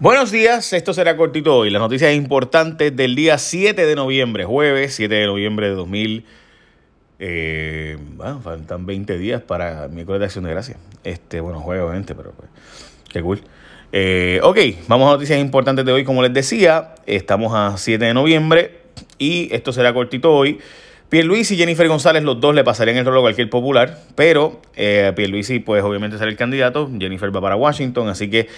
Buenos días, esto será cortito hoy. Las noticias importantes del día 7 de noviembre, jueves 7 de noviembre de 2000. Eh, bueno, faltan 20 días para miércoles de Acción de Gracia. Este, bueno, jueves obviamente, pero pues, qué cool. Eh, ok, vamos a noticias importantes de hoy. Como les decía, estamos a 7 de noviembre y esto será cortito hoy. Pierluisi y Jennifer González, los dos le pasarían el rol a cualquier popular, pero eh, Pierluisi, pues obviamente será el candidato, Jennifer va para Washington, así que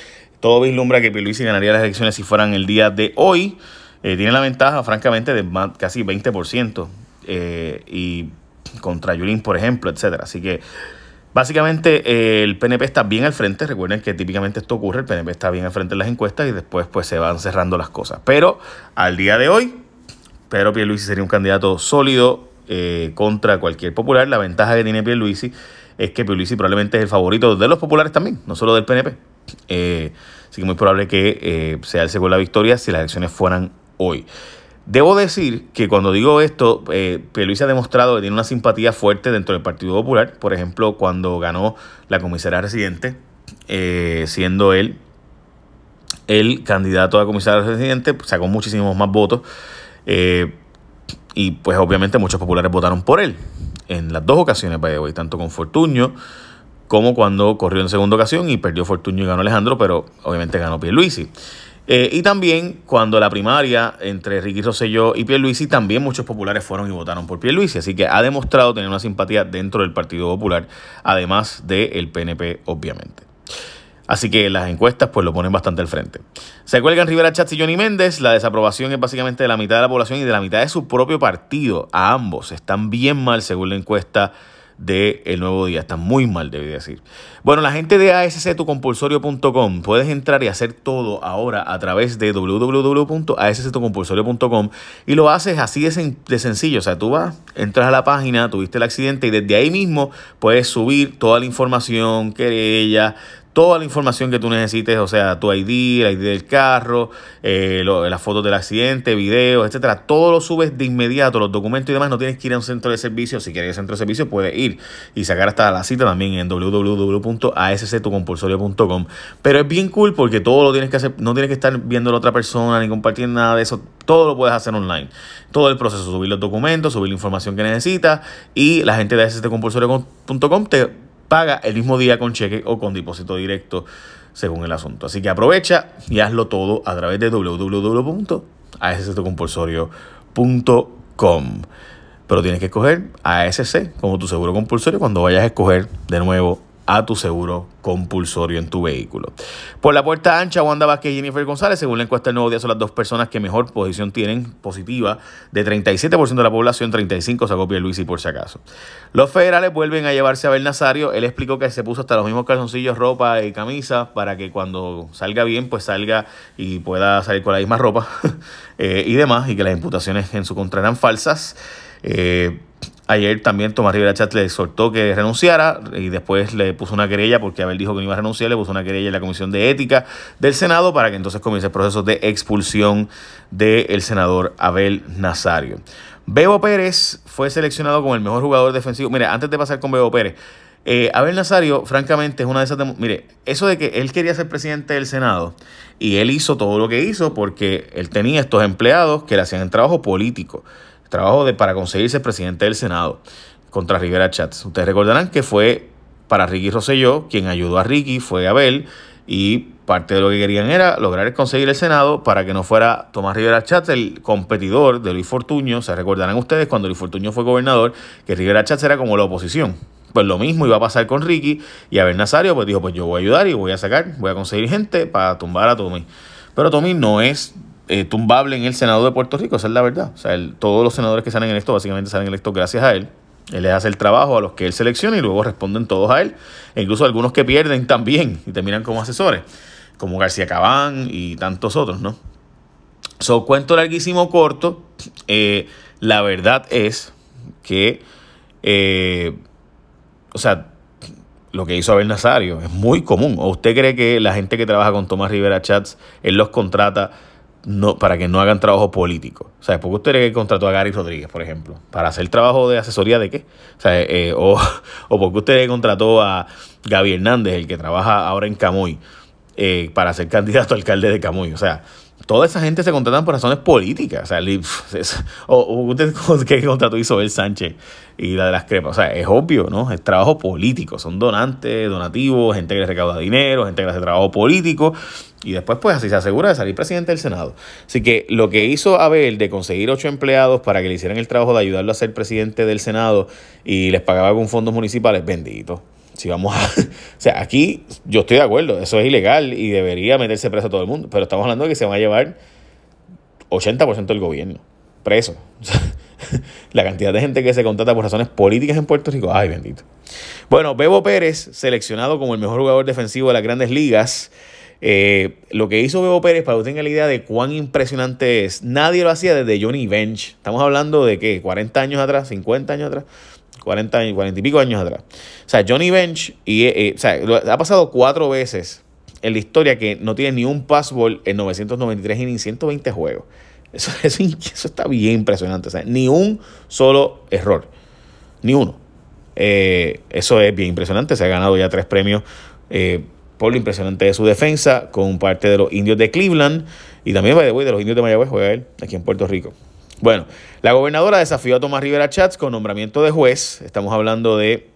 todo vislumbra que Pierluisi ganaría las elecciones si fueran el día de hoy. Eh, tiene la ventaja, francamente, de casi 20%. Eh, y contra Yulín, por ejemplo, etcétera. Así que básicamente eh, el PNP está bien al frente. Recuerden que típicamente esto ocurre, el PNP está bien al frente en las encuestas y después pues se van cerrando las cosas. Pero al día de hoy, Pedro Pierluisi sería un candidato sólido contra cualquier popular. La ventaja que tiene Pierluisi es que Pierluisi probablemente es el favorito de los populares también, no solo del PNP. Eh, así que es muy probable que eh, se alce con la victoria si las elecciones fueran hoy. Debo decir que cuando digo esto, eh, ha demostrado que tiene una simpatía fuerte dentro del Partido Popular. Por ejemplo, cuando ganó la comisaria residente, eh, siendo él el candidato a comisaria residente, sacó muchísimos más votos. y pues obviamente muchos populares votaron por él. En las dos ocasiones, tanto con Fortuño como cuando corrió en segunda ocasión y perdió Fortunio y ganó Alejandro, pero obviamente ganó Pierluisi. Eh, y también cuando la primaria entre Ricky Rosselló y Pierluisi, también muchos populares fueron y votaron por Pierluisi. Así que ha demostrado tener una simpatía dentro del Partido Popular, además del PNP, obviamente. Así que las encuestas pues lo ponen bastante al frente. Se cuelgan Rivera Chats y Johnny Méndez. La desaprobación es básicamente de la mitad de la población y de la mitad de su propio partido. A ambos están bien mal según la encuesta de El Nuevo Día. Está muy mal, debe decir. Bueno, la gente de asctucompulsorio.com puedes entrar y hacer todo ahora a través de www.asctucompulsorio.com y lo haces así de, de sencillo. O sea, tú vas, entras a la página, tuviste el accidente y desde ahí mismo puedes subir toda la información, querella, toda la información que tú necesites, o sea, tu ID, el ID del carro, eh, las fotos del accidente, videos, etcétera, todo lo subes de inmediato, los documentos y demás, no tienes que ir a un centro de servicio, si quieres ir a un centro de servicio puedes ir y sacar hasta la cita también en www.asctucompulsorio.com, pero es bien cool porque todo lo tienes que hacer, no tienes que estar viendo a la otra persona ni compartir nada de eso, todo lo puedes hacer online, todo el proceso, subir los documentos, subir la información que necesitas y la gente de asctucompulsorio.com te paga el mismo día con cheque o con depósito directo según el asunto. Así que aprovecha y hazlo todo a través de www.asccompulsorio.com. Pero tienes que escoger ASC como tu seguro compulsorio cuando vayas a escoger de nuevo a tu seguro compulsorio en tu vehículo. Por la puerta ancha, Wanda Vázquez y Jennifer González, según la encuesta del Nuevo Día, son las dos personas que mejor posición tienen positiva. De 37% de la población, 35% sacó y por si acaso. Los federales vuelven a llevarse a Abel Nazario. Él explicó que se puso hasta los mismos calzoncillos, ropa y camisa para que cuando salga bien, pues salga y pueda salir con la misma ropa eh, y demás, y que las imputaciones en su contra eran falsas. Eh, Ayer también Tomás Rivera Chat le exhortó que renunciara y después le puso una querella porque Abel dijo que no iba a renunciar, le puso una querella en la Comisión de Ética del Senado para que entonces comience el proceso de expulsión del senador Abel Nazario. Bebo Pérez fue seleccionado como el mejor jugador defensivo. Mire, antes de pasar con Bebo Pérez, eh, Abel Nazario, francamente, es una de esas... Mire, eso de que él quería ser presidente del Senado y él hizo todo lo que hizo porque él tenía estos empleados que le hacían el trabajo político trabajo de, para conseguirse presidente del Senado contra Rivera Chats. Ustedes recordarán que fue para Ricky Rosselló, quien ayudó a Ricky, fue Abel, y parte de lo que querían era lograr conseguir el Senado para que no fuera Tomás Rivera Chats el competidor de Luis Fortuño. Se recordarán ustedes cuando Luis Fortuño fue gobernador, que Rivera Chats era como la oposición. Pues lo mismo iba a pasar con Ricky y Abel Nazario pues dijo, pues yo voy a ayudar y voy a sacar, voy a conseguir gente para tumbar a Tommy. Pero Tommy no es eh, tumbable en el Senado de Puerto Rico, esa es la verdad. O sea, todos los senadores que salen electos básicamente salen electos gracias a él. Él les hace el trabajo a los que él selecciona y luego responden todos a él. E incluso algunos que pierden también y terminan como asesores, como García Cabán y tantos otros, ¿no? So, cuento larguísimo corto. Eh, la verdad es que, eh, o sea, lo que hizo Abel Nazario es muy común. ¿O usted cree que la gente que trabaja con Tomás Rivera Chats, él los contrata no, para que no hagan trabajo político. O sea, ¿por qué usted contrató a Gary Rodríguez, por ejemplo? ¿Para hacer trabajo de asesoría de qué? O sea, eh, o, o porque usted contrató a Gaby Hernández, el que trabaja ahora en Camuy, eh, para ser candidato a alcalde de Camuy. O sea, toda esa gente se contratan por razones políticas. O sea, o, usted qué contrato hizo el Sánchez y la de las crepas. O sea, es obvio, ¿no? Es trabajo político. Son donantes, donativos, gente que le recauda dinero, gente que hace trabajo político. Y después, pues así se asegura de salir presidente del Senado. Así que lo que hizo Abel de conseguir ocho empleados para que le hicieran el trabajo de ayudarlo a ser presidente del Senado y les pagaba con fondos municipales, bendito. Si vamos a. O sea, aquí yo estoy de acuerdo, eso es ilegal y debería meterse preso a todo el mundo. Pero estamos hablando de que se va a llevar 80% del gobierno preso. la cantidad de gente que se contrata por razones políticas en Puerto Rico. Ay, bendito. Bueno, Bebo Pérez, seleccionado como el mejor jugador defensivo de las grandes ligas. Eh, lo que hizo Bebo Pérez, para que tengan la idea de cuán impresionante es, nadie lo hacía desde Johnny Bench. Estamos hablando de qué, 40 años atrás, 50 años atrás. 40, años, 40 y pico años atrás. O sea, Johnny Bench y, eh, eh, o sea, ha pasado cuatro veces en la historia que no tiene ni un passball en 993 y ni 120 juegos. Eso, eso, eso, está bien impresionante. O sea, ni un solo error. Ni uno. Eh, eso es bien impresionante. Se ha ganado ya tres premios por lo impresionante de su defensa con parte de los indios de Cleveland y también de los indios de Mayagüez juega él aquí en Puerto Rico. Bueno, la gobernadora desafió a Tomás Rivera Chats con nombramiento de juez. Estamos hablando de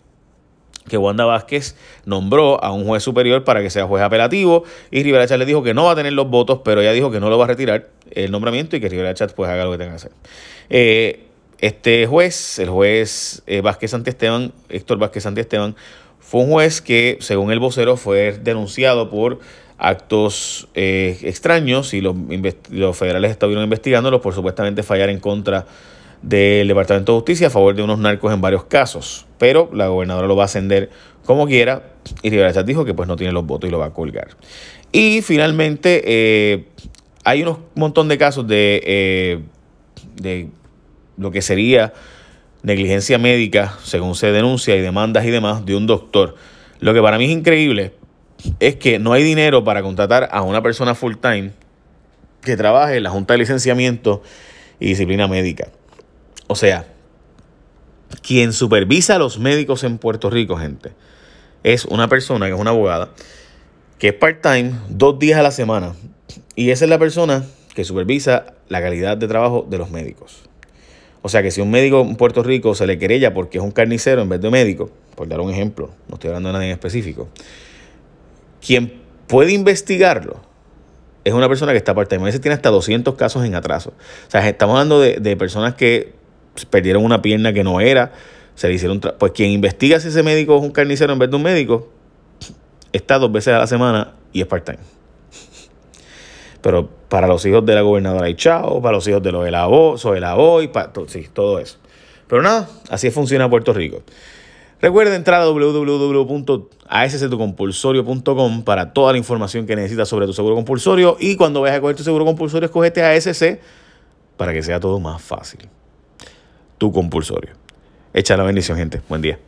que Wanda Vázquez nombró a un juez superior para que sea juez apelativo y Rivera Chats le dijo que no va a tener los votos, pero ella dijo que no lo va a retirar el nombramiento y que Rivera Chats pues haga lo que tenga que hacer. Eh, este juez, el juez eh, Vázquez Santiesteban, Héctor Vázquez Santiesteban, fue un juez que, según el vocero, fue denunciado por actos eh, extraños y los, los federales estuvieron investigándolos por supuestamente fallar en contra del Departamento de Justicia a favor de unos narcos en varios casos. Pero la gobernadora lo va a ascender como quiera y Rivera dijo que pues no tiene los votos y lo va a colgar. Y finalmente eh, hay un montón de casos de, eh, de lo que sería negligencia médica, según se denuncia, y demandas y demás de un doctor. Lo que para mí es increíble es que no hay dinero para contratar a una persona full time que trabaje en la Junta de Licenciamiento y Disciplina Médica. O sea, quien supervisa a los médicos en Puerto Rico, gente, es una persona que es una abogada, que es part-time, dos días a la semana. Y esa es la persona que supervisa la calidad de trabajo de los médicos. O sea que si un médico en Puerto Rico se le querella porque es un carnicero en vez de médico, por dar un ejemplo, no estoy hablando de nadie en específico, quien puede investigarlo es una persona que está parte. A veces tiene hasta 200 casos en atraso. O sea, estamos hablando de, personas que perdieron una pierna que no era, se le hicieron... Pues quien investiga si ese médico es un carnicero en vez de un médico, está dos veces a la semana y es part-time. Pero para los hijos de la gobernadora y chao, para los hijos de los de la voz, de la voz, para, sí, todo eso. Pero nada, así funciona Puerto Rico. Recuerda entrar a www.asctucompulsorio.com para toda la información que necesitas sobre tu seguro compulsorio y cuando vayas a coger tu seguro compulsorio, escogete ASC para que sea todo más fácil. Tu compulsorio. Echa la bendición, gente. Buen día.